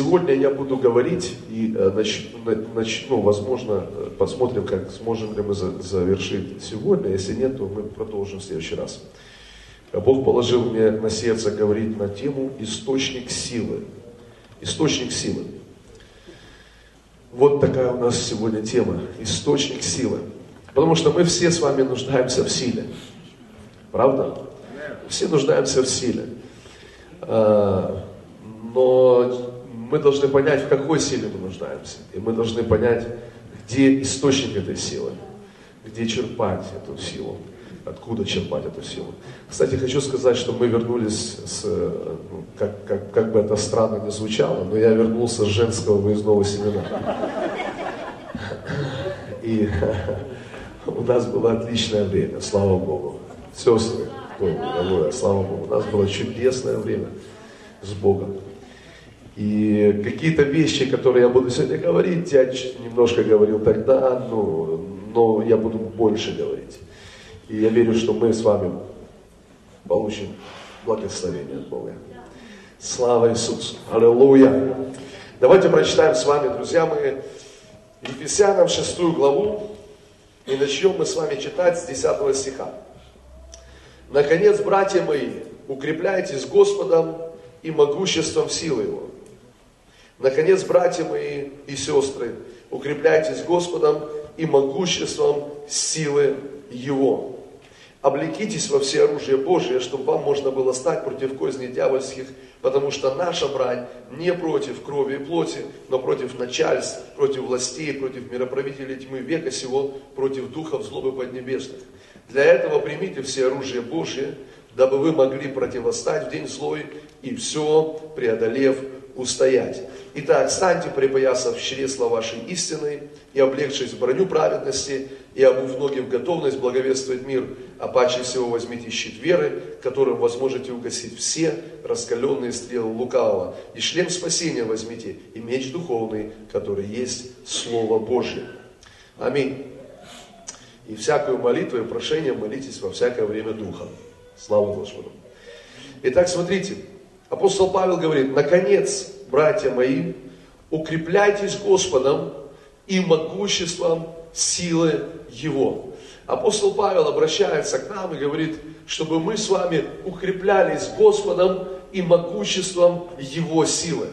сегодня я буду говорить и э, начну, возможно, э, посмотрим, как сможем ли мы завершить сегодня. Если нет, то мы продолжим в следующий раз. Бог положил мне на сердце говорить на тему «Источник силы». Источник силы. Вот такая у нас сегодня тема. Источник силы. Потому что мы все с вами нуждаемся в силе. Правда? Все нуждаемся в силе. А, но мы должны понять, в какой силе мы нуждаемся. И мы должны понять, где источник этой силы, где черпать эту силу, откуда черпать эту силу. Кстати, хочу сказать, что мы вернулись с, ну, как, как, как бы это странно не звучало, но я вернулся с женского выездного семинара. И у нас было отличное время, слава Богу. Сестры, слава Богу, у нас было чудесное время с Богом. И какие-то вещи, которые я буду сегодня говорить, я немножко говорил тогда, но, но я буду больше говорить. И я верю, что мы с вами получим благословение от Бога. Слава Иисусу! Аллилуйя! Давайте прочитаем с вами, друзья мои, Ефесянам 6 главу, и начнем мы с вами читать с 10 стиха. Наконец, братья мои, укрепляйтесь Господом и могуществом силы Его. Наконец, братья мои и сестры, укрепляйтесь Господом и могуществом силы Его. Облекитесь во все оружие Божие, чтобы вам можно было стать против козней дьявольских, потому что наша брань не против крови и плоти, но против начальств, против властей, против мироправителей тьмы века сего, против духов злобы поднебесных. Для этого примите все оружие Божие, дабы вы могли противостать в день злой и все преодолев устоять. Итак, станьте, припоясав чресла вашей истины и облегшись в броню праведности, и обув ноги в готовность благовествовать мир, а паче всего возьмите щит веры, которым возможете угасить все раскаленные стрелы лукавого, и шлем спасения возьмите, и меч духовный, который есть Слово Божье. Аминь. И всякую молитву и прошение молитесь во всякое время Духа. Слава Господу. Итак, смотрите, апостол Павел говорит, наконец, братья мои, укрепляйтесь Господом и могуществом силы Его. Апостол Павел обращается к нам и говорит, чтобы мы с вами укреплялись Господом и могуществом Его силы.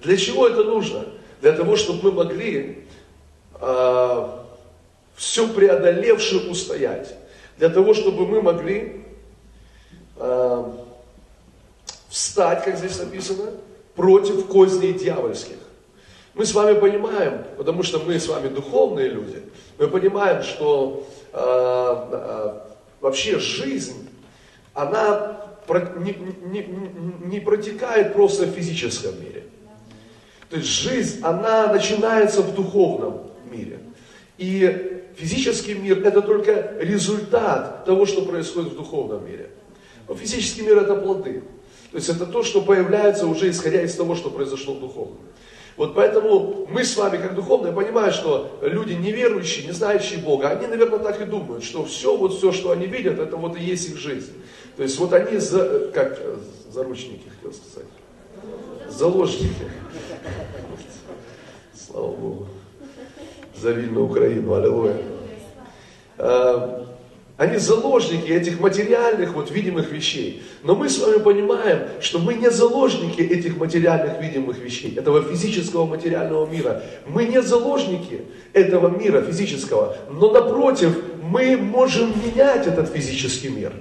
Для чего это нужно? Для того, чтобы мы могли э, а, все преодолевши устоять. Для того, чтобы мы могли э, встать, как здесь написано, против козней дьявольских. Мы с вами понимаем, потому что мы с вами духовные люди, мы понимаем, что э, э, вообще жизнь, она не, не, не протекает просто в физическом мире. То есть жизнь, она начинается в духовном мире. И физический мир это только результат того, что происходит в духовном мире. Но физический мир это плоды. То есть это то, что появляется уже исходя из того, что произошло в духовном. Вот поэтому мы с вами, как духовные, понимаем, что люди неверующие, не знающие Бога, они, наверное, так и думают, что все, вот все, что они видят, это вот и есть их жизнь. То есть вот они, за, как заручники, хотел сказать, заложники. Слава Богу. За вильную Украину, аллилуйя. Они заложники этих материальных, вот видимых вещей. Но мы с вами понимаем, что мы не заложники этих материальных видимых вещей, этого физического материального мира. Мы не заложники этого мира физического, но напротив, мы можем менять этот физический мир.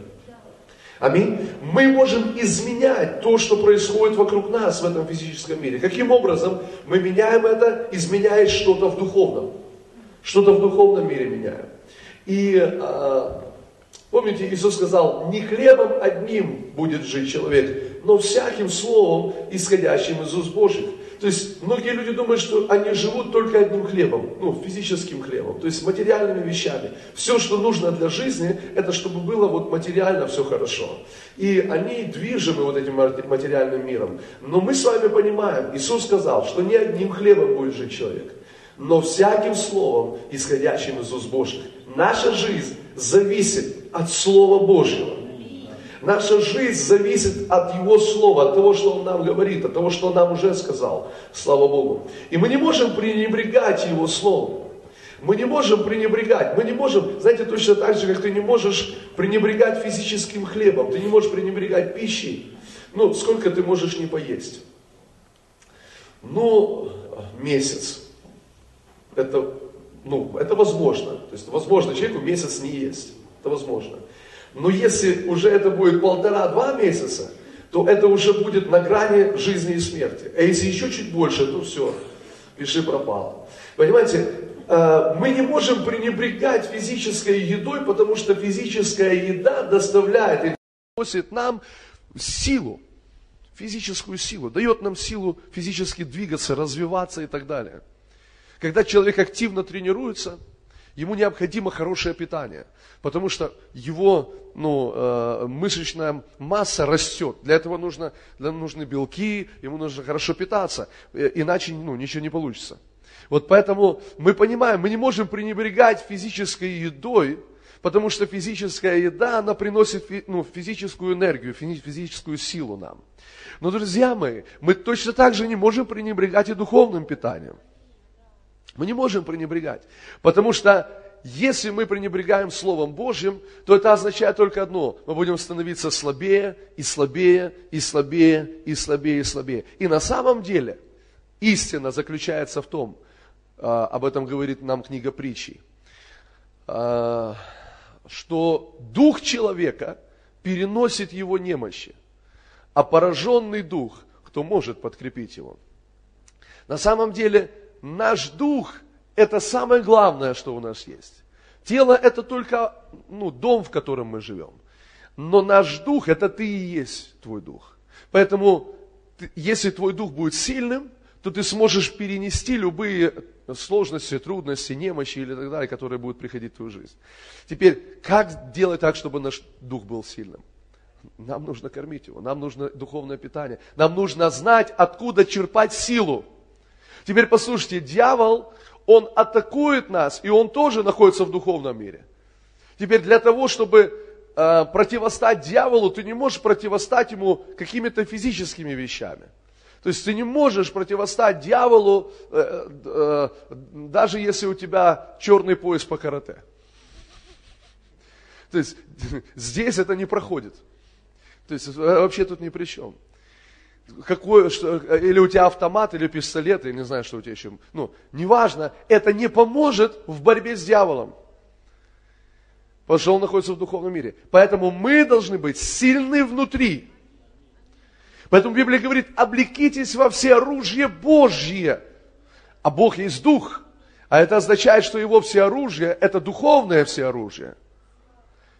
Аминь. Мы можем изменять то, что происходит вокруг нас в этом физическом мире. Каким образом мы меняем это, изменяя что-то в духовном? Что-то в духовном мире меняем. И а, помните, Иисус сказал, не хлебом одним будет жить человек, но всяким словом, исходящим из уст Божьих. То есть многие люди думают, что они живут только одним хлебом, ну, физическим хлебом, то есть материальными вещами. Все, что нужно для жизни, это чтобы было вот материально все хорошо. И они движимы вот этим материальным миром. Но мы с вами понимаем, Иисус сказал, что не одним хлебом будет жить человек, но всяким словом, исходящим из уст Божьих. Наша жизнь зависит от Слова Божьего. Наша жизнь зависит от Его Слова, от того, что Он нам говорит, от того, что Он нам уже сказал. Слава Богу. И мы не можем пренебрегать Его Словом. Мы не можем пренебрегать, мы не можем, знаете, точно так же, как ты не можешь пренебрегать физическим хлебом, ты не можешь пренебрегать пищей. Ну, сколько ты можешь не поесть? Ну, месяц. Это, ну, это возможно. То есть, возможно человеку месяц не есть. Это возможно. Но если уже это будет полтора-два месяца, то это уже будет на грани жизни и смерти. А если еще чуть больше, то все, пиши пропало. Понимаете, э, мы не можем пренебрегать физической едой, потому что физическая еда доставляет и приносит нам силу, физическую силу, дает нам силу физически двигаться, развиваться и так далее. Когда человек активно тренируется, ему необходимо хорошее питание, потому что его ну, э, мышечная масса растет. Для этого нужно, для нужны белки, ему нужно хорошо питаться, э, иначе ну, ничего не получится. Вот поэтому мы понимаем, мы не можем пренебрегать физической едой, потому что физическая еда, она приносит ну, физическую энергию, физическую силу нам. Но, друзья мои, мы точно так же не можем пренебрегать и духовным питанием. Мы не можем пренебрегать, потому что если мы пренебрегаем Словом Божьим, то это означает только одно. Мы будем становиться слабее и слабее и слабее и слабее и слабее. И на самом деле истина заключается в том, а, об этом говорит нам книга притчи, а, что дух человека переносит его немощи, а пораженный дух, кто может подкрепить его. На самом деле наш дух – это самое главное, что у нас есть. Тело – это только ну, дом, в котором мы живем. Но наш дух – это ты и есть твой дух. Поэтому, если твой дух будет сильным, то ты сможешь перенести любые сложности, трудности, немощи или так далее, которые будут приходить в твою жизнь. Теперь, как делать так, чтобы наш дух был сильным? Нам нужно кормить его, нам нужно духовное питание, нам нужно знать, откуда черпать силу. Теперь послушайте, дьявол, он атакует нас, и он тоже находится в духовном мире. Теперь для того, чтобы э, противостать дьяволу, ты не можешь противостать ему какими-то физическими вещами. То есть ты не можешь противостать дьяволу, э, э, даже если у тебя черный пояс по карате. То есть здесь это не проходит. То есть вообще тут ни при чем какой, что, или у тебя автомат, или пистолет, я не знаю, что у тебя еще. Ну, неважно, это не поможет в борьбе с дьяволом. Потому что он находится в духовном мире. Поэтому мы должны быть сильны внутри. Поэтому Библия говорит, облекитесь во все оружие Божье. А Бог есть Дух. А это означает, что Его все оружие, это духовное все оружие.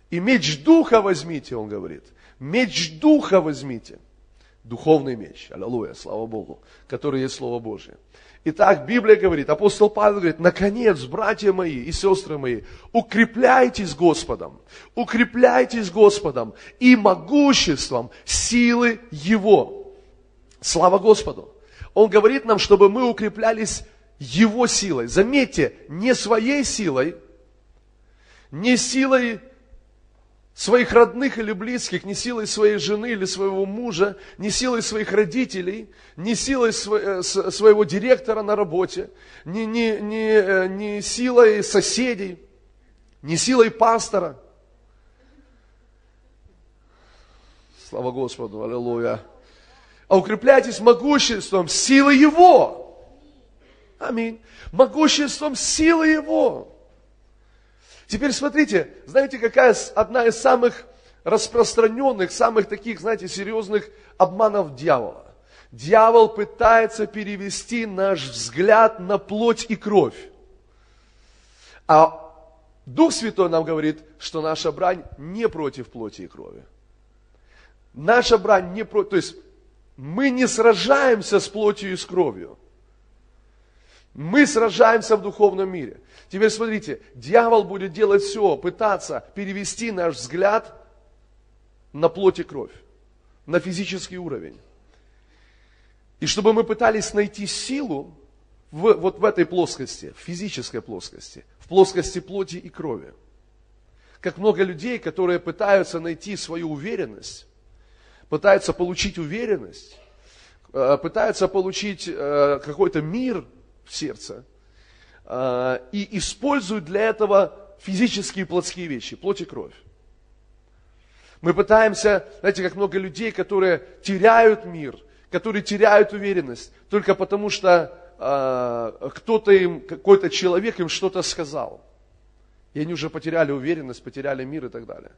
И меч Духа возьмите, он говорит. Меч Духа возьмите духовный меч, аллилуйя, слава Богу, который есть Слово Божье. Итак, Библия говорит, апостол Павел говорит, наконец, братья мои и сестры мои, укрепляйтесь Господом, укрепляйтесь Господом и могуществом силы Его. Слава Господу. Он говорит нам, чтобы мы укреплялись Его силой. Заметьте, не своей силой, не силой своих родных или близких, не силой своей жены или своего мужа, не силой своих родителей, не силой э, своего директора на работе, не, не, не, э, не силой соседей, не силой пастора. Слава Господу, аллилуйя. А укрепляйтесь могуществом силы Его. Аминь. Могуществом силы Его. Теперь смотрите, знаете, какая одна из самых распространенных, самых таких, знаете, серьезных обманов дьявола? Дьявол пытается перевести наш взгляд на плоть и кровь. А Дух Святой нам говорит, что наша брань не против плоти и крови. Наша брань не против, то есть мы не сражаемся с плотью и с кровью. Мы сражаемся в духовном мире. Теперь смотрите, дьявол будет делать все, пытаться перевести наш взгляд на плоть и кровь, на физический уровень. И чтобы мы пытались найти силу в, вот в этой плоскости, в физической плоскости, в плоскости плоти и крови. как много людей, которые пытаются найти свою уверенность, пытаются получить уверенность, э, пытаются получить э, какой-то мир в сердце э, и используют для этого физические плотские вещи, плоть и кровь. Мы пытаемся, знаете, как много людей, которые теряют мир, которые теряют уверенность, только потому что э, кто-то им, какой-то человек им что-то сказал. И они уже потеряли уверенность, потеряли мир и так далее.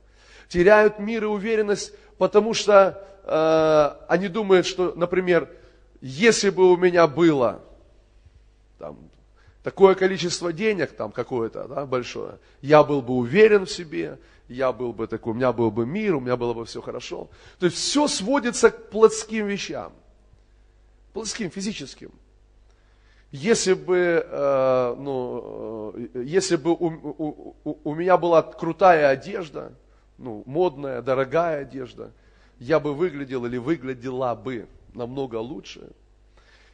Теряют мир и уверенность, потому что э, они думают, что, например, если бы у меня было там, такое количество денег, там какое-то да, большое, я был бы уверен в себе, я был бы такой, у меня был бы мир, у меня было бы все хорошо. То есть все сводится к плотским вещам. Плотским, физическим. Если бы, э, ну, э, если бы у, у, у, у меня была крутая одежда, ну, модная, дорогая одежда, я бы выглядел или выглядела бы намного лучше.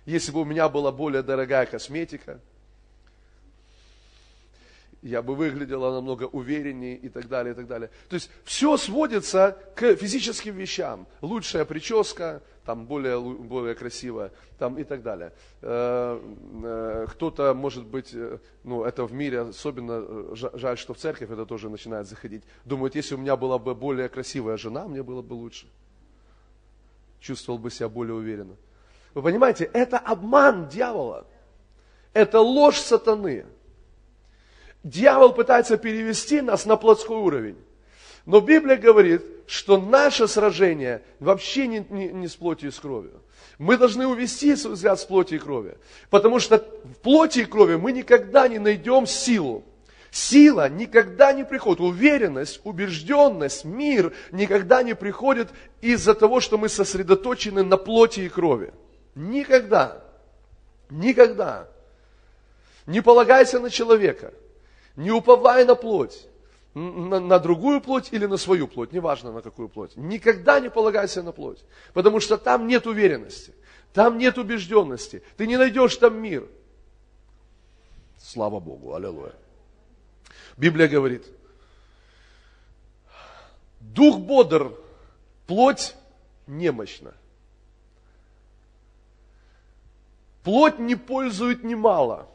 Если бы у меня была более дорогая косметика – я бы выглядела намного увереннее и так далее, и так далее. То есть все сводится к физическим вещам. Лучшая прическа, там более, более красивая, там и так далее. Э, э, кто-то, может быть, э, ну это в мире особенно, жаль, что в церковь это тоже начинает заходить. Думают, если у меня была бы более красивая жена, мне было бы лучше. Чувствовал бы себя более уверенно. Вы понимаете, это обман дьявола. Это ложь сатаны. Дьявол пытается перевести нас на плотской уровень. Но Библия говорит, что наше сражение вообще не, не, не с плотью и с кровью. Мы должны увести свой взгляд с плоти и крови. Потому что в плоти и крови мы никогда не найдем силу. Сила никогда не приходит. Уверенность, убежденность, мир никогда не приходит из-за того, что мы сосредоточены на плоти и крови. Никогда. Никогда. Не полагайся на человека. Не уповай на плоть, на, на другую плоть или на свою плоть, неважно на какую плоть. Никогда не полагайся на плоть, потому что там нет уверенности, там нет убежденности, ты не найдешь там мир. Слава Богу, аллилуйя. Библия говорит, дух бодр, плоть немощна. Плоть не пользует немало.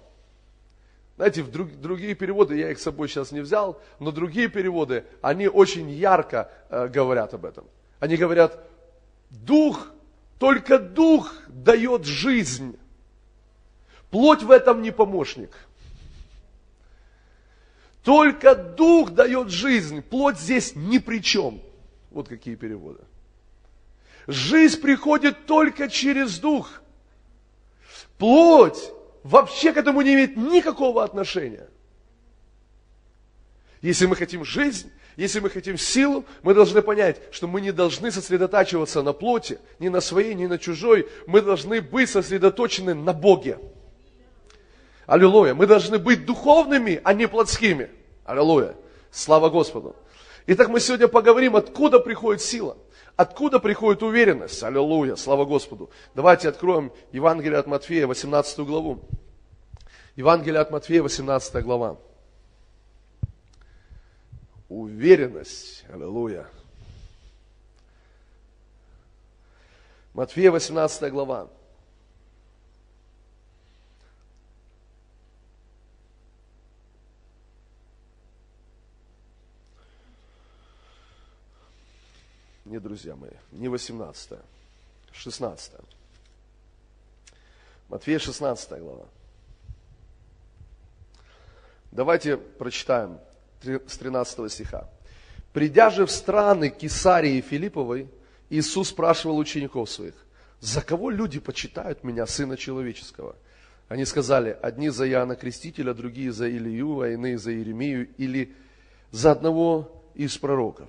Знаете, в друг, другие переводы, я их с собой сейчас не взял, но другие переводы, они очень ярко э, говорят об этом. Они говорят, дух, только дух дает жизнь. Плоть в этом не помощник. Только дух дает жизнь, плоть здесь ни при чем. Вот какие переводы. Жизнь приходит только через дух. Плоть вообще к этому не имеет никакого отношения. Если мы хотим жизнь, если мы хотим силу, мы должны понять, что мы не должны сосредотачиваться на плоти, ни на своей, ни на чужой. Мы должны быть сосредоточены на Боге. Аллилуйя. Мы должны быть духовными, а не плотскими. Аллилуйя. Слава Господу. Итак, мы сегодня поговорим, откуда приходит сила. Откуда приходит уверенность? Аллилуйя, слава Господу. Давайте откроем Евангелие от Матфея, 18 главу. Евангелие от Матфея, 18 глава. Уверенность. Аллилуйя. Матфея, 18 глава. Не, друзья мои, не 18, 16. Матфея 16 глава. Давайте прочитаем с 13 стиха. Придя же в страны Кесарии Филипповой, Иисус спрашивал учеников своих, за кого люди почитают меня, Сына Человеческого? Они сказали, одни за Иоанна Крестителя, другие за Илью, а иные за Иеремию или за одного из пророков.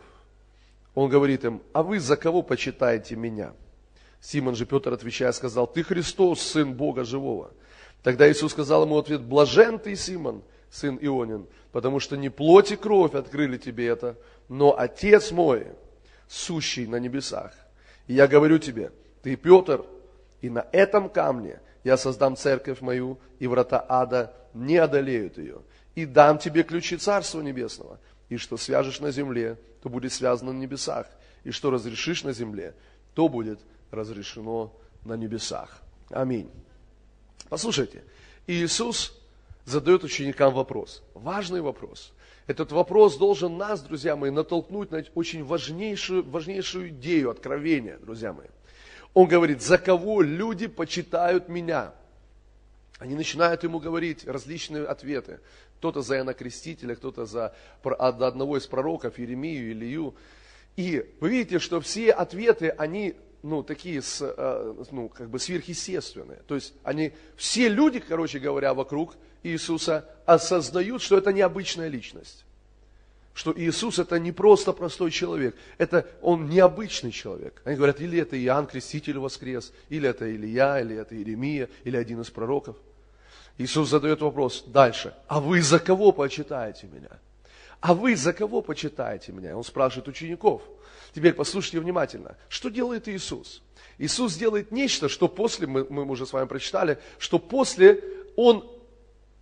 Он говорит им, а вы за кого почитаете меня? Симон же Петр, отвечая, сказал, ты Христос, Сын Бога Живого. Тогда Иисус сказал ему ответ, блажен ты, Симон, сын Ионин, потому что не плоть и кровь открыли тебе это, но Отец мой, сущий на небесах. И я говорю тебе, ты Петр, и на этом камне я создам церковь мою, и врата ада не одолеют ее. И дам тебе ключи Царства Небесного. И что свяжешь на земле, то будет связано на небесах. И что разрешишь на земле, то будет разрешено на небесах. Аминь. Послушайте, Иисус задает ученикам вопрос, важный вопрос. Этот вопрос должен нас, друзья мои, натолкнуть на очень важнейшую, важнейшую идею откровения, друзья мои. Он говорит, за кого люди почитают меня? Они начинают ему говорить различные ответы. Кто-то за Иоанна Крестителя, кто-то за одного из пророков, Еремию, Илью. И вы видите, что все ответы, они ну, такие, э, ну, как бы сверхъестественные. То есть они, все люди, короче говоря, вокруг Иисуса осознают, что это необычная личность. Что Иисус это не просто простой человек, это он необычный человек. Они говорят, или это Иоанн Креститель воскрес, или это Илья, или это Иеремия, или один из пророков. Иисус задает вопрос дальше, а вы за кого почитаете меня? А вы за кого почитаете меня? Он спрашивает учеников. Теперь послушайте внимательно. Что делает Иисус? Иисус делает нечто, что после, мы, мы уже с вами прочитали, что после Он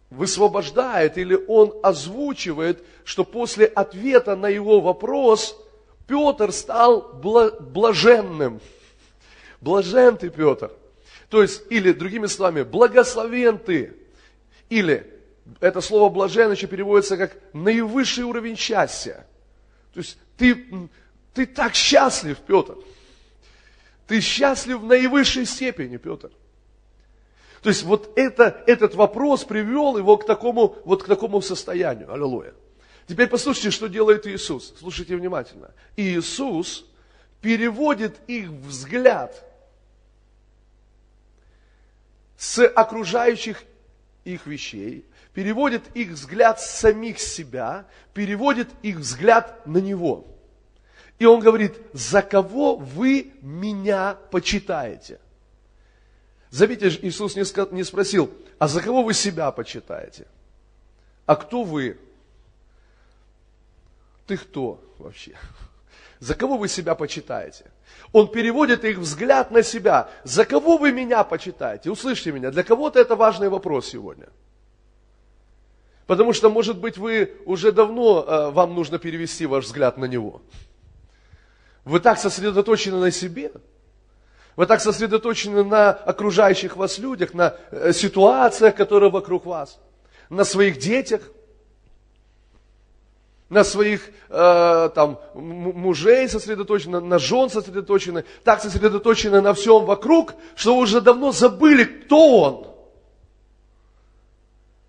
высвобождает или Он озвучивает, что после ответа на его вопрос Петр стал блаженным. Блажен ты, Петр. То есть, или другими словами, благословен ты. Или это слово блажен еще переводится как наивысший уровень счастья. То есть ты, ты так счастлив, Петр. Ты счастлив в наивысшей степени, Петр. То есть вот это, этот вопрос привел его к такому, вот к такому состоянию. Аллилуйя. Теперь послушайте, что делает Иисус. Слушайте внимательно. Иисус переводит их взгляд с окружающих их вещей переводит их взгляд с самих себя, переводит их взгляд на Него. И он говорит, за кого вы меня почитаете? Заметьте, Иисус не спросил, а за кого вы себя почитаете? А кто вы? Ты кто вообще? За кого вы себя почитаете? Он переводит их взгляд на себя. За кого вы меня почитаете? Услышьте меня, для кого-то это важный вопрос сегодня – Потому что, может быть, вы уже давно, э, вам нужно перевести ваш взгляд на него. Вы так сосредоточены на себе, вы так сосредоточены на окружающих вас людях, на э, ситуациях, которые вокруг вас, на своих детях, на своих э, там, мужей сосредоточены, на жен сосредоточены, так сосредоточены на всем вокруг, что уже давно забыли, кто он –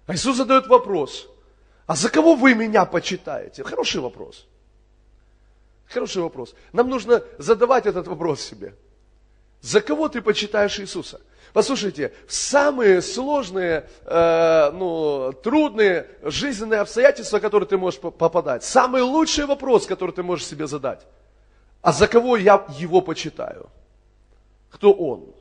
а Иисус задает вопрос, а за кого вы меня почитаете? Хороший вопрос. Хороший вопрос. Нам нужно задавать этот вопрос себе. За кого ты почитаешь Иисуса? Послушайте, в самые сложные, э, ну, трудные жизненные обстоятельства, в которые ты можешь попадать, самый лучший вопрос, который ты можешь себе задать, а за кого я его почитаю? Кто он?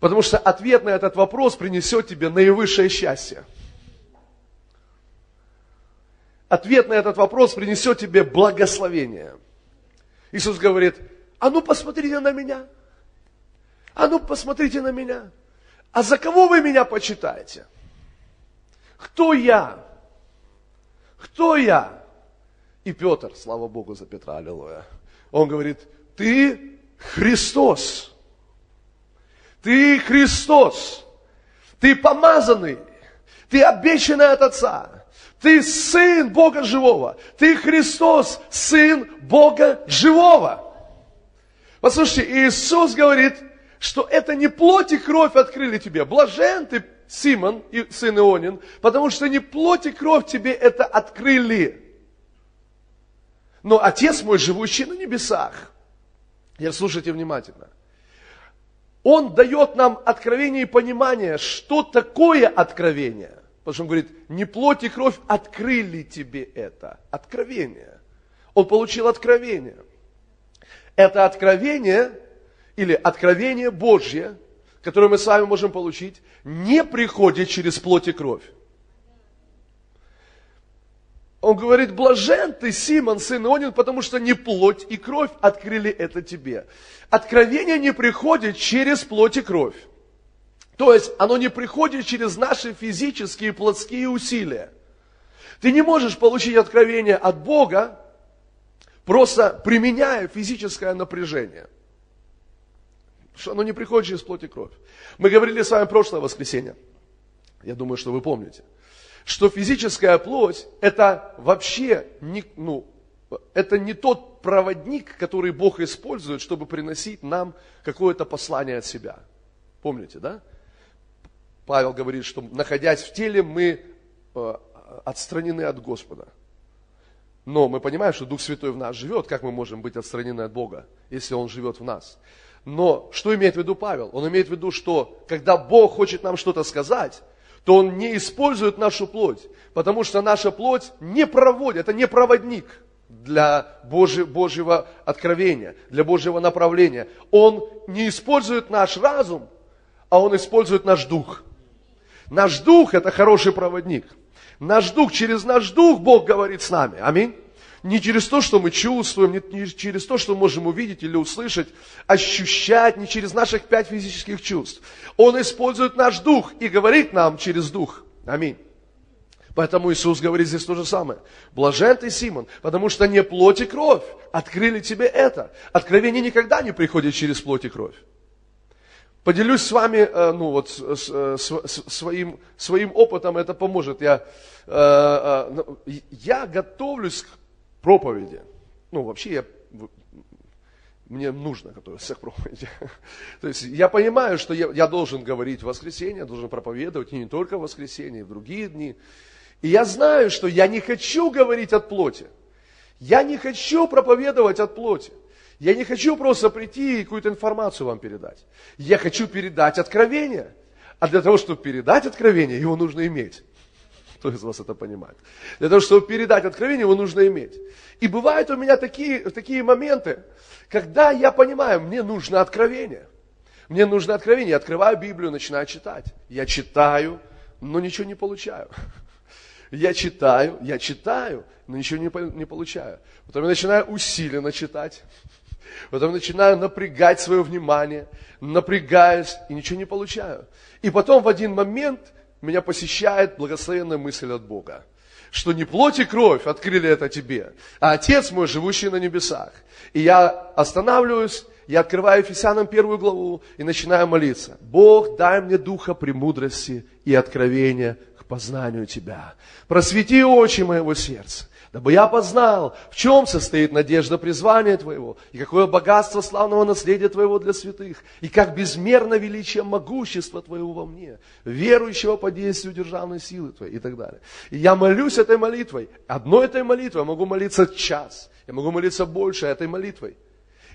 Потому что ответ на этот вопрос принесет тебе наивысшее счастье. Ответ на этот вопрос принесет тебе благословение. Иисус говорит, а ну посмотрите на меня. А ну посмотрите на меня. А за кого вы меня почитаете? Кто я? Кто я? И Петр, слава Богу за Петра, аллилуйя. Он говорит, ты Христос. Ты Христос. Ты помазанный. Ты обещанный от Отца. Ты сын Бога живого. Ты Христос, сын Бога живого. Послушайте, Иисус говорит, что это не плоть и кровь открыли тебе. Блажен ты, Симон, и сын Ионин, потому что не плоть и кровь тебе это открыли. Но Отец мой, живущий на небесах. Теперь слушайте внимательно – он дает нам откровение и понимание, что такое откровение. Потому что он говорит, не плоть и кровь открыли тебе это. Откровение. Он получил откровение. Это откровение или откровение Божье, которое мы с вами можем получить, не приходит через плоть и кровь. Он говорит, блажен ты, Симон, сын Ионин, потому что не плоть и кровь открыли это тебе. Откровение не приходит через плоть и кровь. То есть оно не приходит через наши физические плотские усилия. Ты не можешь получить откровение от Бога, просто применяя физическое напряжение. Что оно не приходит через плоть и кровь. Мы говорили с вами прошлое воскресенье. Я думаю, что вы помните. Что физическая плоть это вообще не, ну, это не тот проводник, который Бог использует, чтобы приносить нам какое-то послание от себя. Помните, да? Павел говорит, что находясь в теле, мы э, отстранены от Господа. Но мы понимаем, что Дух Святой в нас живет. Как мы можем быть отстранены от Бога, если Он живет в нас? Но что имеет в виду Павел? Он имеет в виду, что когда Бог хочет нам что-то сказать, то Он не использует нашу плоть, потому что наша плоть не проводит, это не проводник для Божьего, Божьего откровения, для Божьего направления. Он не использует наш разум, а Он использует наш дух. Наш дух – это хороший проводник. Наш дух, через наш дух Бог говорит с нами. Аминь. Не через то, что мы чувствуем, не через то, что можем увидеть или услышать, ощущать, не через наших пять физических чувств. Он использует наш дух и говорит нам через дух. Аминь. Поэтому Иисус говорит здесь то же самое. Блажен ты, Симон, потому что не плоть и кровь открыли тебе это. Откровение никогда не приходит через плоть и кровь. Поделюсь с вами э, ну, вот, своим, своим опытом, это поможет. Я, э, э, ну, я готовлюсь к проповеди. Ну, вообще, я, мне нужно готовиться к проповеди. То есть я понимаю, что я, я должен говорить в воскресенье, должен проповедовать и не только в воскресенье, и в другие дни. И я знаю, что я не хочу говорить от плоти. Я не хочу проповедовать от плоти. Я не хочу просто прийти и какую-то информацию вам передать. Я хочу передать откровение. А для того, чтобы передать откровение, его нужно иметь. Кто из вас это понимает? Для того, чтобы передать откровение, его нужно иметь. И бывают у меня такие, такие моменты, когда я понимаю, мне нужно откровение. Мне нужно откровение. Я открываю Библию, начинаю читать. Я читаю, но ничего не получаю. Я читаю, я читаю, но ничего не, не получаю. Потом я начинаю усиленно читать. Потом начинаю напрягать свое внимание, напрягаюсь и ничего не получаю. И потом в один момент меня посещает благословенная мысль от Бога, что не плоть и кровь открыли это тебе, а Отец мой, живущий на небесах. И я останавливаюсь, я открываю Ефесянам первую главу и начинаю молиться. Бог, дай мне духа премудрости и откровения к познанию Тебя. Просвети очи моего сердца дабы я познал, в чем состоит надежда призвания Твоего, и какое богатство славного наследия Твоего для святых, и как безмерно величие могущества Твоего во мне, верующего по действию державной силы Твоей и так далее. И я молюсь этой молитвой, одной этой молитвой, я могу молиться час, я могу молиться больше этой молитвой.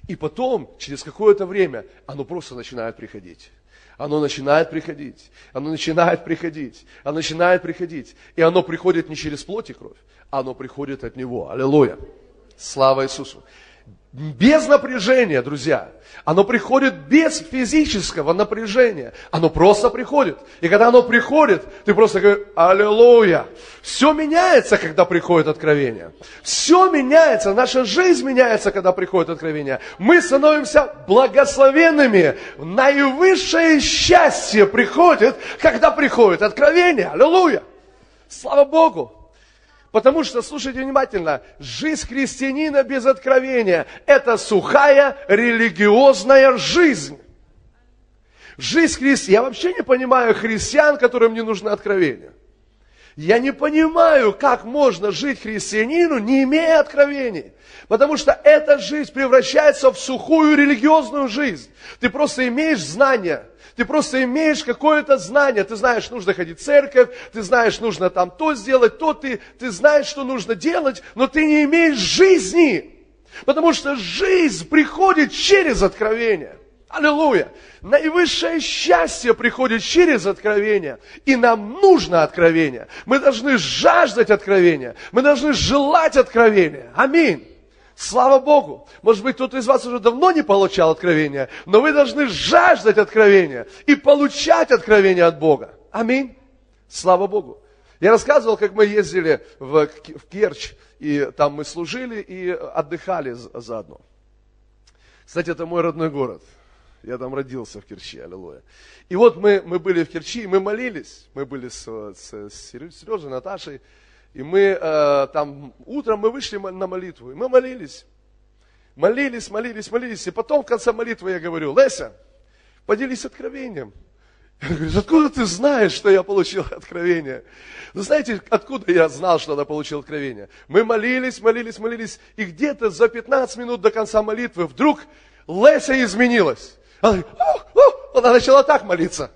И потом, через какое-то время, оно просто начинает приходить оно начинает приходить, оно начинает приходить, оно начинает приходить. И оно приходит не через плоть и кровь, оно приходит от Него. Аллилуйя. Слава Иисусу. Без напряжения, друзья. Оно приходит без физического напряжения. Оно просто приходит. И когда оно приходит, ты просто говоришь, аллилуйя. Все меняется, когда приходит откровение. Все меняется. Наша жизнь меняется, когда приходит откровение. Мы становимся благословенными. Наивысшее счастье приходит, когда приходит откровение. Аллилуйя. Слава Богу. Потому что, слушайте внимательно, жизнь христианина без откровения – это сухая религиозная жизнь. Жизнь христиан. Я вообще не понимаю христиан, которым не нужно откровение. Я не понимаю, как можно жить христианину, не имея откровений. Потому что эта жизнь превращается в сухую религиозную жизнь. Ты просто имеешь знания – ты просто имеешь какое-то знание. Ты знаешь, нужно ходить в церковь, ты знаешь, нужно там то сделать, то ты, ты знаешь, что нужно делать, но ты не имеешь жизни. Потому что жизнь приходит через откровение. Аллилуйя! Наивысшее счастье приходит через откровение. И нам нужно откровение. Мы должны жаждать откровения. Мы должны желать откровения. Аминь. Слава Богу! Может быть, кто-то из вас уже давно не получал откровения, но вы должны жаждать откровения и получать откровения от Бога. Аминь. Слава Богу. Я рассказывал, как мы ездили в, в Керчь, и там мы служили и отдыхали заодно. Кстати, это мой родной город. Я там родился в Керчи, аллилуйя. И вот мы, мы были в Керчи, мы молились. Мы были с, с, с Сережей, Наташей. И мы э, там утром мы вышли на молитву, и мы молились. Молились, молились, молились. И потом в конце молитвы я говорю, Леся, поделись откровением. Я говорю, откуда ты знаешь, что я получил откровение? Вы знаете, откуда я знал, что она получила откровение? Мы молились, молились, молились, и где-то за 15 минут до конца молитвы вдруг Леся изменилась. Она, ох, ох, она начала так молиться.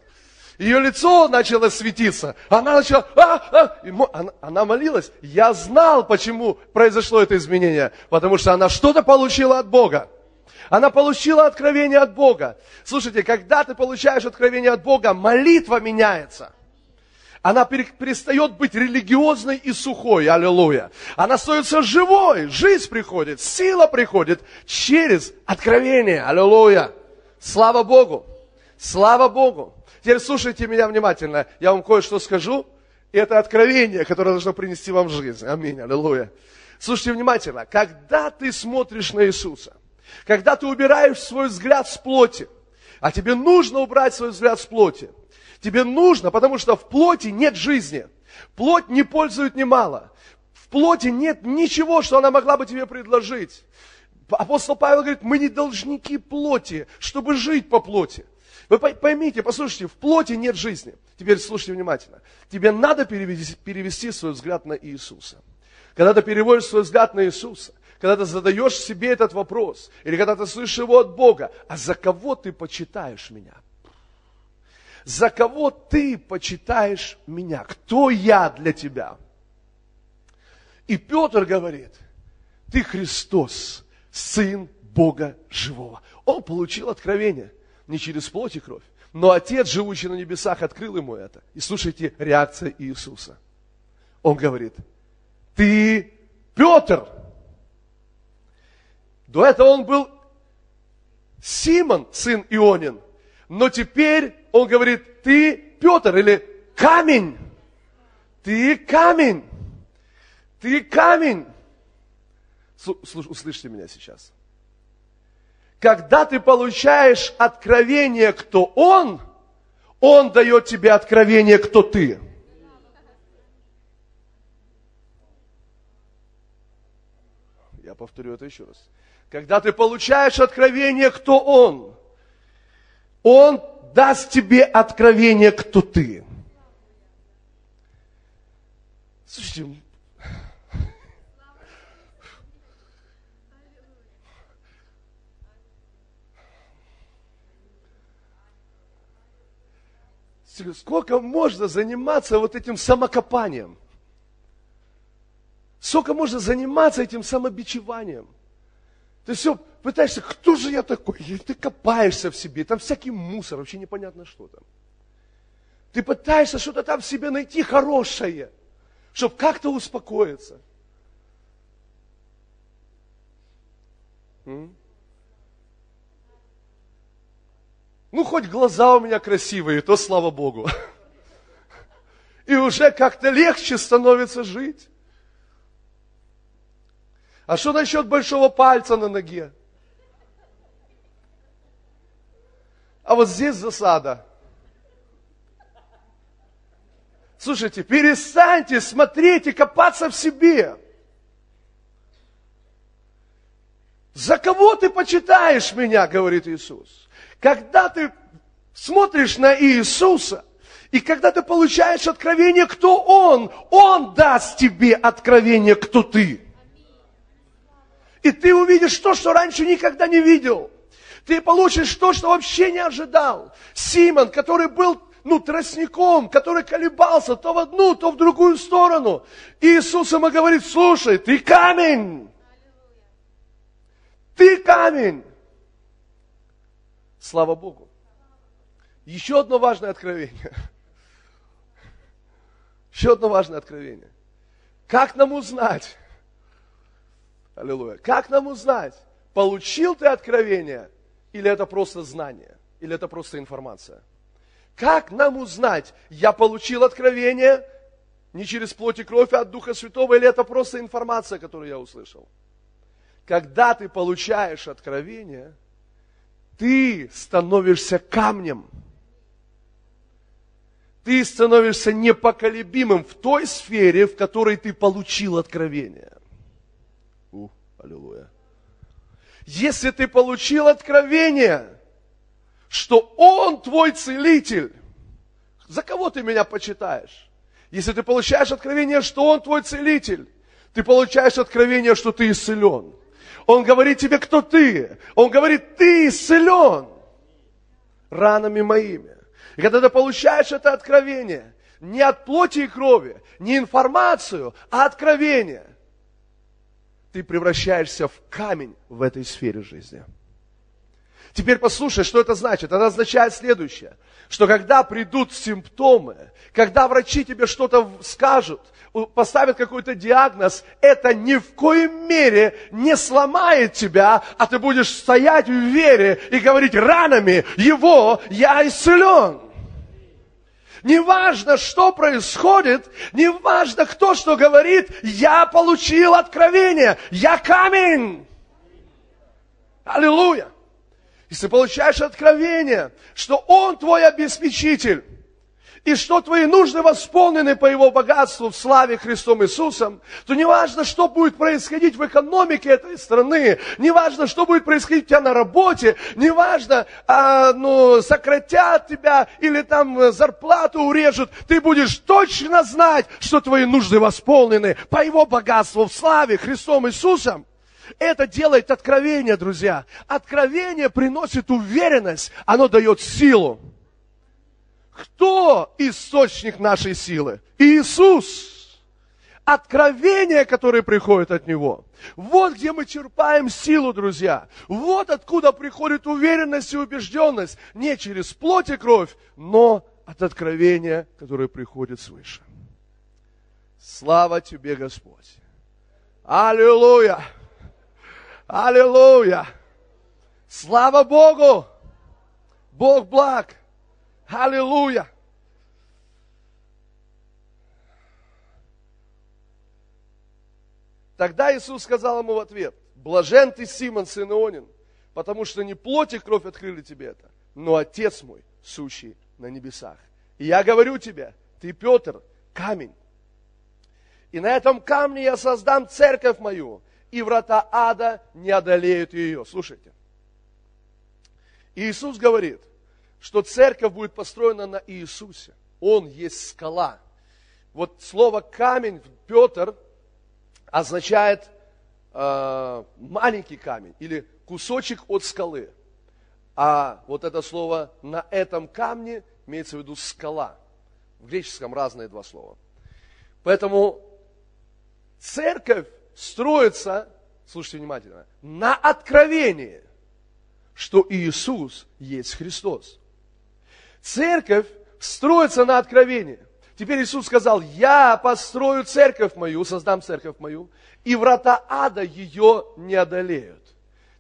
Ее лицо начало светиться. Она начала, а, а, она, она молилась. Я знал, почему произошло это изменение. Потому что она что-то получила от Бога. Она получила откровение от Бога. Слушайте, когда ты получаешь откровение от Бога, молитва меняется. Она перестает быть религиозной и сухой, аллилуйя. Она становится живой, жизнь приходит, сила приходит через откровение, аллилуйя. Слава Богу, слава Богу. Теперь слушайте меня внимательно, я вам кое-что скажу. И это откровение, которое должно принести вам жизнь. Аминь, аллилуйя. Слушайте внимательно, когда ты смотришь на Иисуса, когда ты убираешь свой взгляд с плоти, а тебе нужно убрать свой взгляд с плоти, тебе нужно, потому что в плоти нет жизни, плоть не пользует немало, в плоти нет ничего, что она могла бы тебе предложить. Апостол Павел говорит, мы не должники плоти, чтобы жить по плоти. Вы поймите, послушайте, в плоти нет жизни. Теперь слушайте внимательно. Тебе надо перевести, перевести свой взгляд на Иисуса. Когда ты переводишь свой взгляд на Иисуса, когда ты задаешь себе этот вопрос, или когда ты слышишь его от Бога, а за кого ты почитаешь меня? За кого ты почитаешь меня? Кто я для тебя? И Петр говорит, ты Христос, Сын Бога Живого. Он получил откровение не через плоть и кровь, но Отец, живущий на небесах, открыл ему это. И слушайте реакция Иисуса. Он говорит, ты Петр, до этого он был Симон, сын Ионин. Но теперь он говорит, ты Петр или камень. Ты камень. Ты камень. Услышьте меня сейчас. Когда ты получаешь откровение, кто он, он дает тебе откровение, кто ты. Я повторю это еще раз. Когда ты получаешь откровение, кто Он, Он даст тебе откровение, кто ты. Слушайте, сколько можно заниматься вот этим самокопанием? Сколько можно заниматься этим самобичеванием? Ты все пытаешься, кто же я такой? И ты копаешься в себе, там всякий мусор, вообще непонятно что там. Ты пытаешься что-то там в себе найти хорошее, чтобы как-то успокоиться. М? Ну, хоть глаза у меня красивые, то слава Богу. И уже как-то легче становится жить. А что насчет большого пальца на ноге? А вот здесь засада. Слушайте, перестаньте смотреть и копаться в себе. За кого ты почитаешь меня, говорит Иисус. Когда ты смотришь на Иисуса, и когда ты получаешь откровение, кто Он, Он даст тебе откровение, кто ты. И ты увидишь то, что раньше никогда не видел. Ты получишь то, что вообще не ожидал. Симон, который был ну, тростником, который колебался то в одну, то в другую сторону. Иисус ему говорит, слушай, ты камень. Ты камень. Слава Богу. Еще одно важное откровение. Еще одно важное откровение. Как нам узнать, Аллилуйя. Как нам узнать, получил ты откровение, или это просто знание, или это просто информация? Как нам узнать, я получил откровение не через плоть и кровь, а от Духа Святого, или это просто информация, которую я услышал? Когда ты получаешь откровение, ты становишься камнем. ты становишься непоколебимым в той сфере, в которой ты получил откровение. У, аллилуйя. Если ты получил откровение, что Он твой целитель, за кого ты меня почитаешь? Если ты получаешь откровение, что Он твой целитель, ты получаешь откровение, что ты исцелен. Он говорит тебе, кто ты. Он говорит, ты исцелен ранами моими. И когда ты получаешь это откровение, не от плоти и крови, не информацию, а откровение, ты превращаешься в камень в этой сфере жизни. Теперь послушай, что это значит. Это означает следующее, что когда придут симптомы, когда врачи тебе что-то скажут, поставят какой-то диагноз, это ни в коем мере не сломает тебя, а ты будешь стоять в вере и говорить ранами его я исцелен. Неважно, что происходит, неважно, кто что говорит, я получил откровение, я камень. Аллилуйя. Если получаешь откровение, что Он твой обеспечитель, и что твои нужды восполнены по Его богатству в славе Христом Иисусом, то неважно, что будет происходить в экономике этой страны, неважно, что будет происходить у тебя на работе, неважно, а, ну, сократят тебя или там зарплату урежут, ты будешь точно знать, что твои нужды восполнены по Его богатству в славе Христом Иисусом. Это делает откровение, друзья. Откровение приносит уверенность, оно дает силу. Кто источник нашей силы? Иисус. Откровение, которое приходит от Него. Вот где мы черпаем силу, друзья. Вот откуда приходит уверенность и убежденность. Не через плоть и кровь, но от откровения, которое приходит свыше. Слава Тебе, Господь. Аллилуйя. Аллилуйя. Слава Богу. Бог благ. Аллилуйя! Тогда Иисус сказал ему в ответ, блажен ты, Симон, сын Ионин, потому что не плоть и кровь открыли тебе это, но Отец мой, сущий на небесах. И я говорю тебе, ты, Петр, камень. И на этом камне я создам церковь мою, и врата ада не одолеют ее. Слушайте. Иисус говорит, что церковь будет построена на Иисусе. Он есть скала. Вот слово камень, Петр, означает э, маленький камень или кусочек от скалы. А вот это слово на этом камне имеется в виду скала. В греческом разные два слова. Поэтому церковь строится, слушайте внимательно, на откровении, что Иисус есть Христос. Церковь строится на откровении. Теперь Иисус сказал, я построю церковь мою, создам церковь мою, и врата ада ее не одолеют.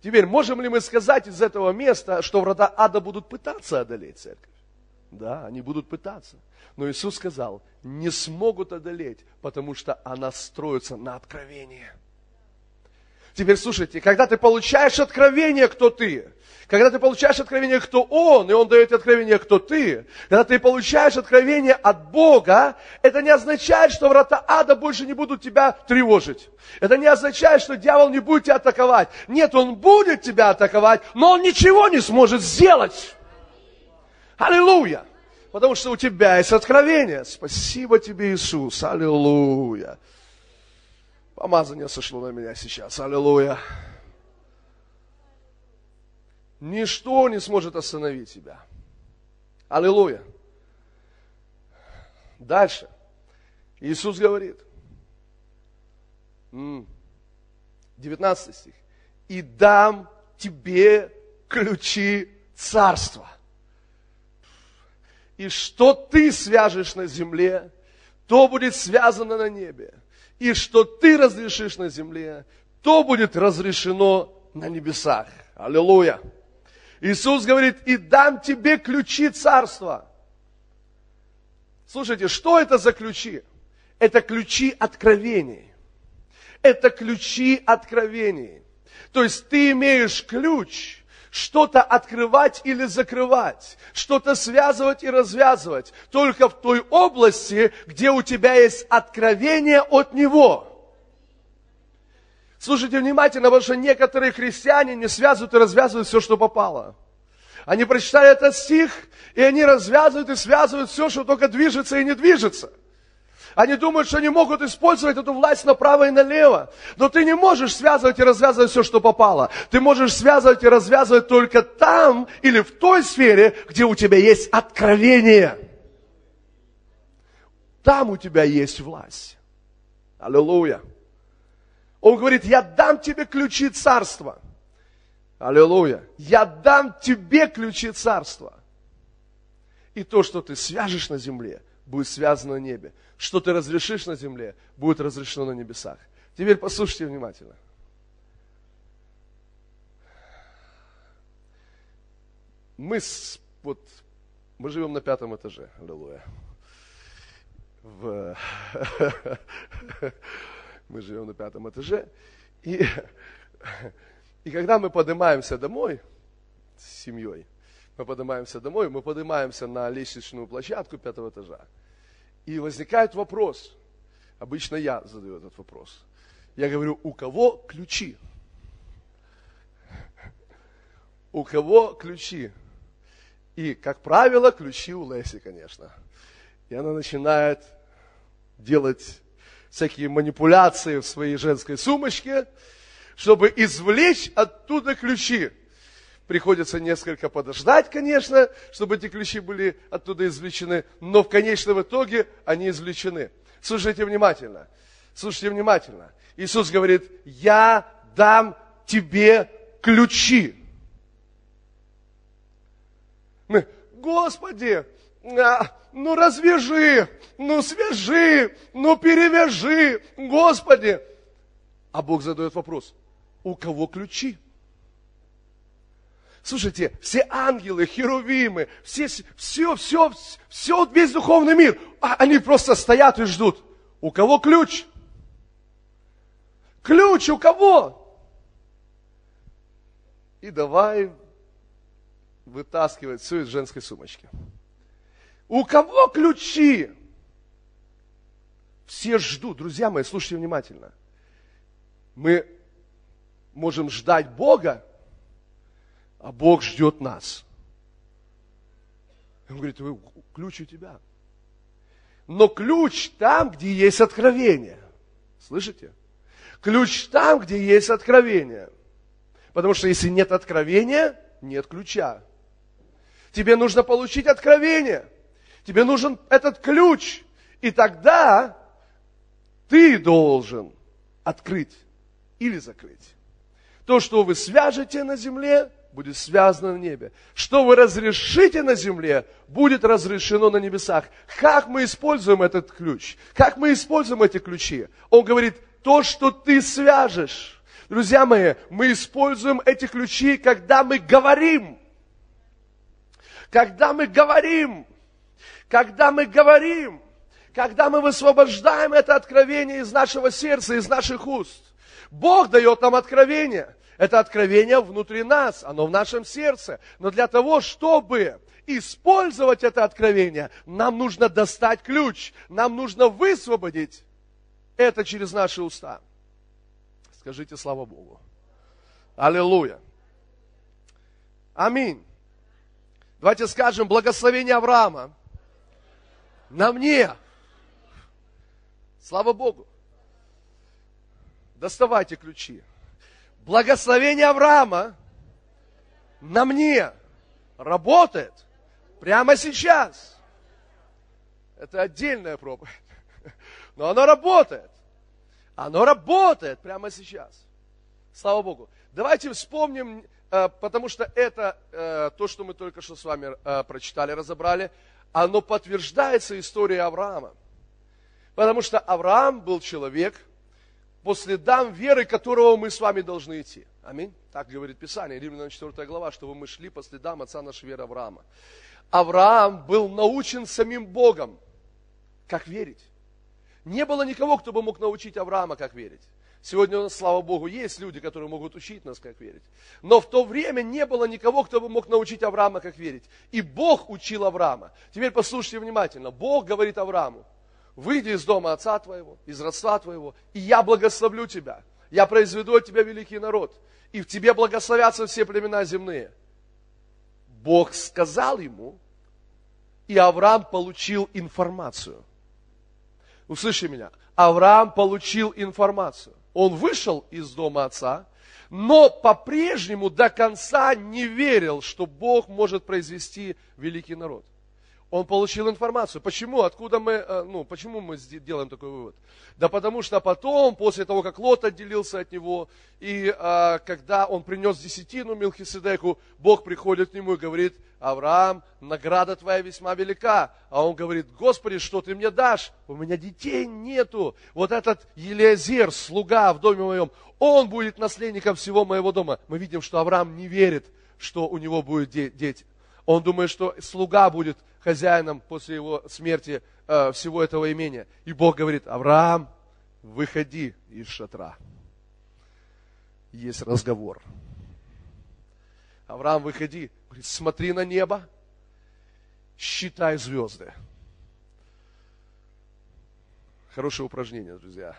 Теперь, можем ли мы сказать из этого места, что врата ада будут пытаться одолеть церковь? Да, они будут пытаться. Но Иисус сказал, не смогут одолеть, потому что она строится на откровении. Теперь слушайте, когда ты получаешь откровение, кто ты, когда ты получаешь откровение, кто Он, и Он дает откровение, кто ты, когда ты получаешь откровение от Бога, это не означает, что врата ада больше не будут тебя тревожить. Это не означает, что дьявол не будет тебя атаковать. Нет, он будет тебя атаковать, но он ничего не сможет сделать. Аллилуйя! Потому что у тебя есть откровение. Спасибо тебе, Иисус. Аллилуйя. Помазание сошло на меня сейчас. Аллилуйя. Ничто не сможет остановить тебя. Аллилуйя. Дальше. Иисус говорит. 19 стих. И дам тебе ключи царства. И что ты свяжешь на земле, то будет связано на небе и что ты разрешишь на земле, то будет разрешено на небесах. Аллилуйя. Иисус говорит, и дам тебе ключи царства. Слушайте, что это за ключи? Это ключи откровений. Это ключи откровений. То есть ты имеешь ключ, что-то открывать или закрывать, что-то связывать и развязывать только в той области, где у тебя есть откровение от Него. Слушайте внимательно, потому что некоторые христиане не связывают и развязывают все, что попало. Они прочитали этот стих, и они развязывают и связывают все, что только движется и не движется. Они думают, что они могут использовать эту власть направо и налево. Но ты не можешь связывать и развязывать все, что попало. Ты можешь связывать и развязывать только там или в той сфере, где у тебя есть откровение. Там у тебя есть власть. Аллилуйя. Он говорит, я дам тебе ключи царства. Аллилуйя. Я дам тебе ключи царства. И то, что ты свяжешь на земле, будет связано на небе. Что ты разрешишь на земле, будет разрешено на небесах. Теперь послушайте внимательно. Мы, с, вот, мы живем на пятом этаже, аллилуйя. В, мы живем на пятом этаже. И, и когда мы поднимаемся домой с семьей, мы поднимаемся домой, мы поднимаемся на лестничную площадку пятого этажа. И возникает вопрос, обычно я задаю этот вопрос. Я говорю, у кого ключи? У кого ключи? И, как правило, ключи у Леси, конечно. И она начинает делать всякие манипуляции в своей женской сумочке, чтобы извлечь оттуда ключи. Приходится несколько подождать, конечно, чтобы эти ключи были оттуда извлечены, но в конечном итоге они извлечены. Слушайте внимательно. Слушайте внимательно. Иисус говорит, я дам тебе ключи. Мы, Господи, а, ну развяжи, ну свяжи, ну перевяжи, Господи. А Бог задает вопрос, у кого ключи? Слушайте, все ангелы, херувимы, все, все, все, все, весь духовный мир, а они просто стоят и ждут. У кого ключ? Ключ у кого? И давай вытаскивать все из женской сумочки. У кого ключи? Все ждут. Друзья мои, слушайте внимательно. Мы можем ждать Бога, а Бог ждет нас. Он говорит, ключ у тебя. Но ключ там, где есть откровение. Слышите? Ключ там, где есть откровение. Потому что если нет откровения, нет ключа. Тебе нужно получить откровение. Тебе нужен этот ключ. И тогда ты должен открыть или закрыть. То, что вы свяжете на земле, будет связано на небе. Что вы разрешите на земле, будет разрешено на небесах. Как мы используем этот ключ? Как мы используем эти ключи? Он говорит, то, что ты свяжешь. Друзья мои, мы используем эти ключи, когда мы говорим. Когда мы говорим. Когда мы говорим. Когда мы высвобождаем это откровение из нашего сердца, из наших уст. Бог дает нам откровение. Это откровение внутри нас, оно в нашем сердце. Но для того, чтобы использовать это откровение, нам нужно достать ключ, нам нужно высвободить это через наши уста. Скажите слава Богу. Аллилуйя. Аминь. Давайте скажем, благословение Авраама на мне. Слава Богу. Доставайте ключи благословение Авраама на мне работает прямо сейчас. Это отдельная проповедь. Но оно работает. Оно работает прямо сейчас. Слава Богу. Давайте вспомним, э, потому что это э, то, что мы только что с вами э, прочитали, разобрали, оно подтверждается историей Авраама. Потому что Авраам был человек – по следам веры, которого мы с вами должны идти. Аминь. Так говорит Писание, Римляна 4 глава, чтобы мы шли по следам отца нашей веры Авраама. Авраам был научен самим Богом, как верить. Не было никого, кто бы мог научить Авраама, как верить. Сегодня слава Богу, есть люди, которые могут учить нас, как верить. Но в то время не было никого, кто бы мог научить Авраама, как верить. И Бог учил Авраама. Теперь послушайте внимательно. Бог говорит Аврааму, выйди из дома отца твоего, из родства твоего, и я благословлю тебя. Я произведу от тебя великий народ, и в тебе благословятся все племена земные. Бог сказал ему, и Авраам получил информацию. Услыши меня. Авраам получил информацию. Он вышел из дома отца, но по-прежнему до конца не верил, что Бог может произвести великий народ он получил информацию. Почему? Откуда мы, э, ну, почему мы делаем такой вывод? Да потому что потом, после того, как Лот отделился от него, и а, когда он принес десятину Милхиседеку, Бог приходит к нему и говорит, Авраам, награда твоя весьма велика. А он говорит, Господи, что ты мне дашь? У меня детей нету. Вот этот Елеазер, слуга в доме моем, он будет наследником всего моего дома. Мы видим, что Авраам не верит, что у него будут дети. Он думает, что слуга будет хозяином после его смерти э, всего этого имения. И Бог говорит, Авраам, выходи из шатра. Есть разговор. Авраам, выходи. Говорит, смотри на небо, считай звезды. Хорошее упражнение, друзья.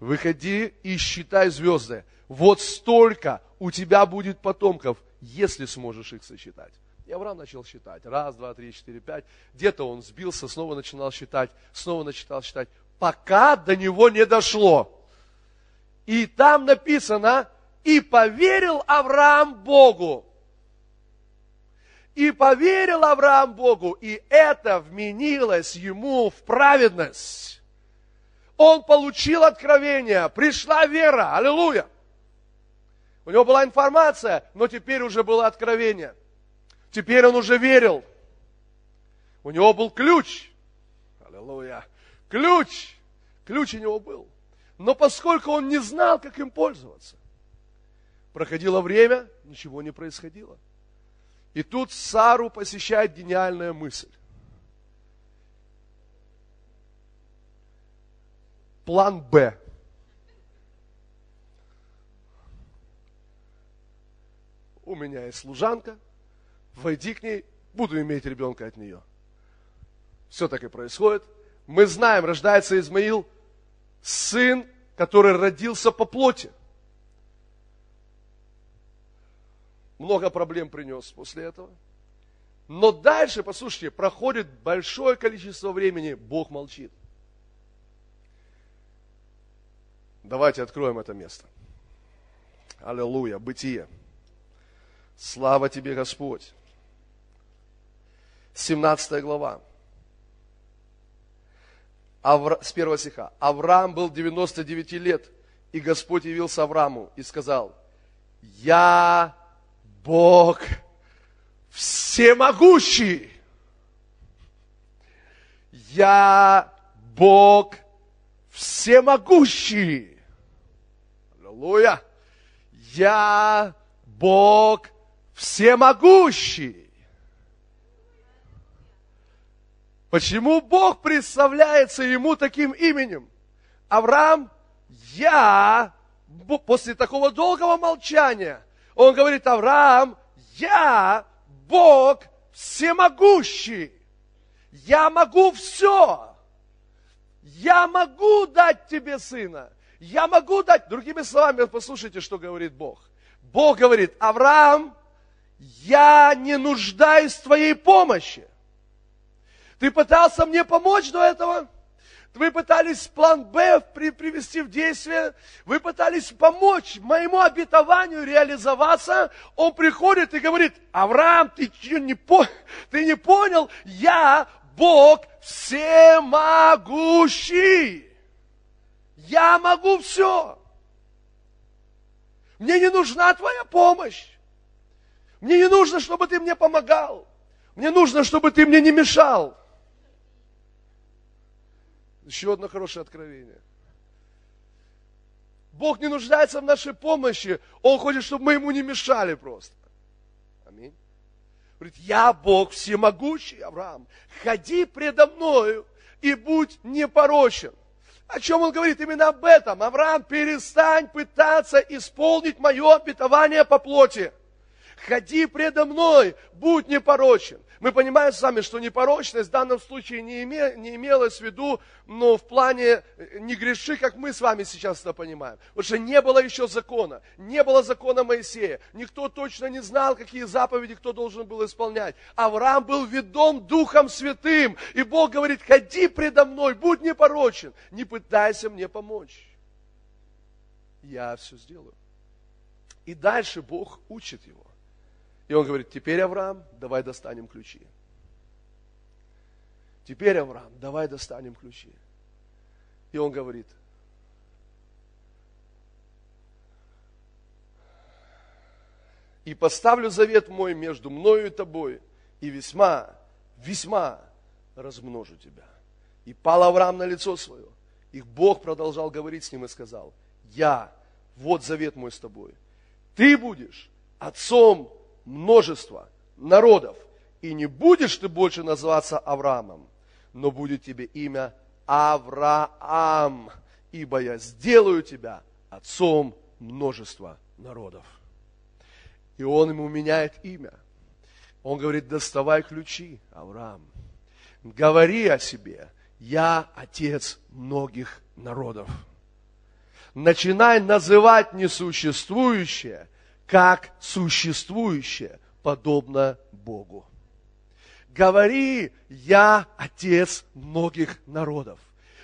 Выходи и считай звезды. Вот столько у тебя будет потомков, если сможешь их сосчитать. Авраам начал считать. Раз, два, три, четыре, пять. Где-то он сбился, снова начинал считать, снова начинал считать, пока до него не дошло. И там написано, и поверил Авраам Богу. И поверил Авраам Богу, и это вменилось ему в праведность. Он получил откровение, пришла вера, аллилуйя. У него была информация, но теперь уже было откровение. Теперь он уже верил. У него был ключ. Аллилуйя. Ключ. Ключ у него был. Но поскольку он не знал, как им пользоваться, проходило время, ничего не происходило. И тут Сару посещает гениальная мысль. План Б. У меня есть служанка – войди к ней, буду иметь ребенка от нее. Все так и происходит. Мы знаем, рождается Измаил, сын, который родился по плоти. Много проблем принес после этого. Но дальше, послушайте, проходит большое количество времени, Бог молчит. Давайте откроем это место. Аллилуйя, бытие. Слава тебе, Господь. 17 глава. Авра... С первого стиха. Авраам был 99 лет, и Господь явился Аврааму и сказал, я Бог всемогущий. Я Бог всемогущий. Аллилуйя. Я Бог всемогущий. Почему Бог представляется ему таким именем? Авраам, я, после такого долгого молчания, он говорит, Авраам, я Бог всемогущий. Я могу все. Я могу дать тебе сына. Я могу дать, другими словами, послушайте, что говорит Бог. Бог говорит, Авраам, я не нуждаюсь в твоей помощи. Ты пытался мне помочь до этого? Вы пытались план Б при, привести в действие, вы пытались помочь моему обетованию реализоваться. Он приходит и говорит, Авраам, ты не, по, ты не понял, я Бог всемогущий. Я могу все. Мне не нужна твоя помощь. Мне не нужно, чтобы ты мне помогал. Мне нужно, чтобы ты мне не мешал. Еще одно хорошее откровение. Бог не нуждается в нашей помощи. Он хочет, чтобы мы ему не мешали просто. Аминь. Говорит, я Бог всемогущий, Авраам. Ходи предо мною и будь непорочен. О чем он говорит? Именно об этом. Авраам, перестань пытаться исполнить мое обетование по плоти. Ходи предо мной, будь непорочен. Мы понимаем с вами, что непорочность в данном случае не, име, не имелась в виду, но в плане э, не греши, как мы с вами сейчас это понимаем. Потому что не было еще закона, не было закона Моисея. Никто точно не знал, какие заповеди кто должен был исполнять. Авраам был ведом Духом Святым. И Бог говорит, ходи предо мной, будь непорочен, не пытайся мне помочь. Я все сделаю. И дальше Бог учит его. И он говорит, теперь, Авраам, давай достанем ключи. Теперь, Авраам, давай достанем ключи. И он говорит, и поставлю завет мой между мною и тобой, и весьма, весьма размножу тебя. И пал Авраам на лицо свое. И Бог продолжал говорить с ним и сказал, я, вот завет мой с тобой. Ты будешь отцом множество народов, и не будешь ты больше называться Авраамом, но будет тебе имя Авраам, ибо я сделаю тебя отцом множества народов. И он ему меняет имя. Он говорит, доставай ключи, Авраам. Говори о себе, я отец многих народов. Начинай называть несуществующее как существующее, подобно Богу. Говори, я отец многих народов.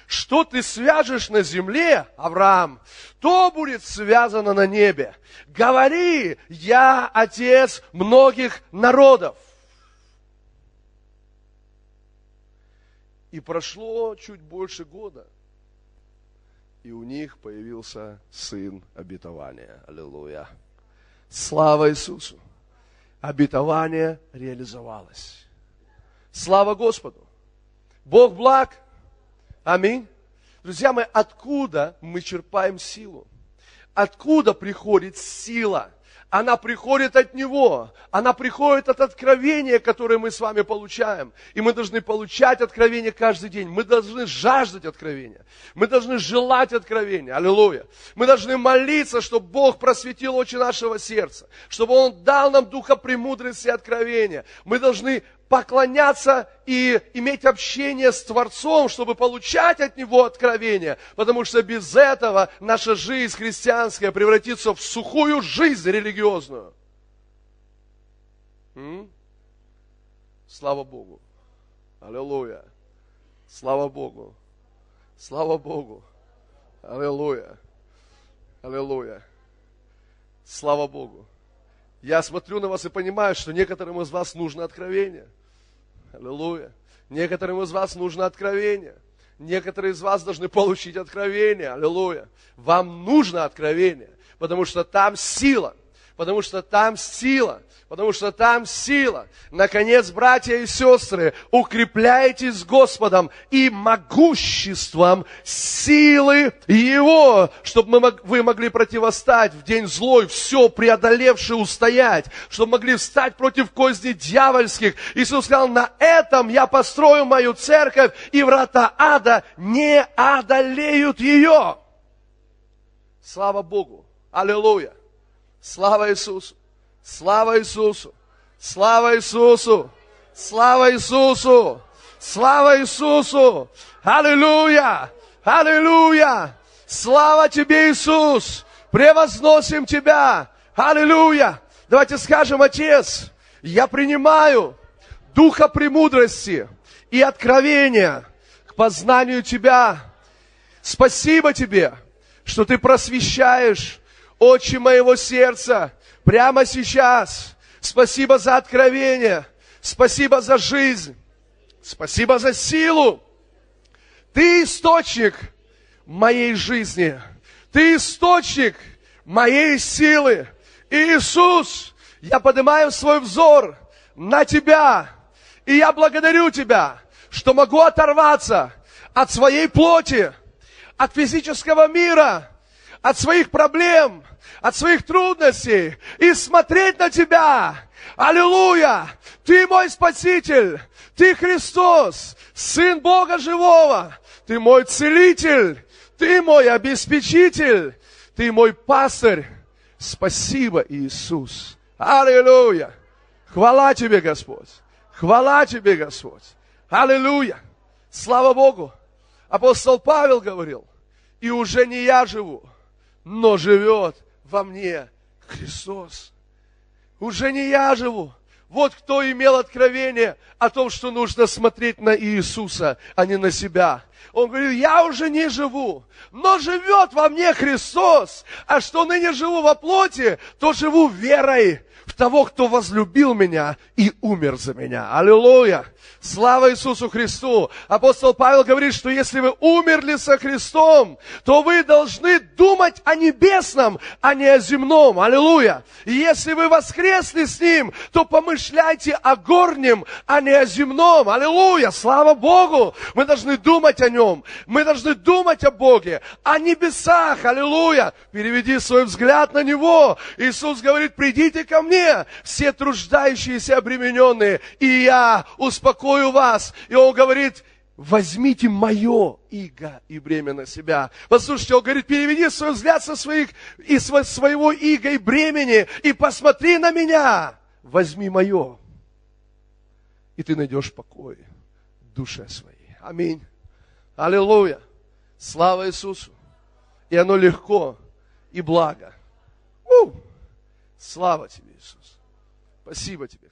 Что ты свяжешь на земле, Авраам, то будет связано на небе. Говори, я отец многих народов. И прошло чуть больше года, и у них появился сын обетования. Аллилуйя. Слава Иисусу! Обетование реализовалось. Слава Господу! Бог благ. Аминь. Друзья мои, откуда мы черпаем силу? Откуда приходит сила? Она приходит от Него, она приходит от откровения, которое мы с вами получаем. И мы должны получать откровение каждый день. Мы должны жаждать откровения. Мы должны желать откровения. Аллилуйя. Мы должны молиться, чтобы Бог просветил очи нашего сердца, чтобы Он дал нам духа премудрости и откровения. Мы должны поклоняться и иметь общение с Творцом, чтобы получать от Него откровение, потому что без этого наша жизнь христианская превратится в сухую жизнь религиозную. М? Слава Богу. Аллилуйя. Слава Богу. Слава Богу. Аллилуйя. Аллилуйя. Слава Богу. Я смотрю на вас и понимаю, что некоторым из вас нужно откровение. Аллилуйя. Некоторым из вас нужно откровение. Некоторые из вас должны получить откровение. Аллилуйя. Вам нужно откровение, потому что там сила. Потому что там сила потому что там сила. Наконец, братья и сестры, укрепляйтесь Господом и могуществом силы Его, чтобы мы, вы могли противостать в день злой, все преодолевший устоять, чтобы могли встать против козней дьявольских. Иисус сказал, на этом я построю мою церковь, и врата ада не одолеют ее. Слава Богу! Аллилуйя! Слава Иисусу! Слава Иисусу! Слава Иисусу! Слава Иисусу! Слава Иисусу! Аллилуйя! Аллилуйя! Слава Тебе, Иисус! Превозносим Тебя! Аллилуйя! Давайте скажем, Отец, я принимаю духа премудрости и откровения к познанию Тебя. Спасибо Тебе, что Ты просвещаешь очи моего сердца, прямо сейчас. Спасибо за откровение. Спасибо за жизнь. Спасибо за силу. Ты источник моей жизни. Ты источник моей силы. Иисус, я поднимаю свой взор на Тебя. И я благодарю Тебя, что могу оторваться от своей плоти, от физического мира, от своих проблем, от своих трудностей и смотреть на Тебя. Аллилуйя! Ты мой Спаситель, Ты Христос, Сын Бога Живого, Ты мой Целитель, Ты мой обеспечитель, ты мой пастырь. Спасибо, Иисус. Аллилуйя. Хвала тебе, Господь. Хвала тебе, Господь. Аллилуйя. Слава Богу. Апостол Павел говорил, и уже не я живу, но живет во мне Христос. Уже не я живу. Вот кто имел откровение о том, что нужно смотреть на Иисуса, а не на себя. Он говорит, я уже не живу, но живет во мне Христос. А что ныне живу во плоти, то живу верой в того, кто возлюбил меня и умер за меня. Аллилуйя! Слава Иисусу Христу! Апостол Павел говорит, что если вы умерли со Христом, то вы должны думать о небесном, а не о земном. Аллилуйя! И если вы воскресли с Ним, то помышляйте о горнем, а не о земном. Аллилуйя! Слава Богу! Мы должны думать о Нем. Мы должны думать о Боге, о небесах. Аллилуйя! Переведи свой взгляд на Него. Иисус говорит, придите ко мне, все труждающиеся обремененные, и я успокою вас. И Он говорит, возьмите мое иго и бремя на себя. Послушайте, он говорит, переведи свой взгляд со своих, и своего иго и бремени, и посмотри на меня. Возьми мое, и ты найдешь покой душе своей. Аминь. Аллилуйя. Слава Иисусу. И оно легко и благо. Слава тебе, Иисус. Спасибо тебе.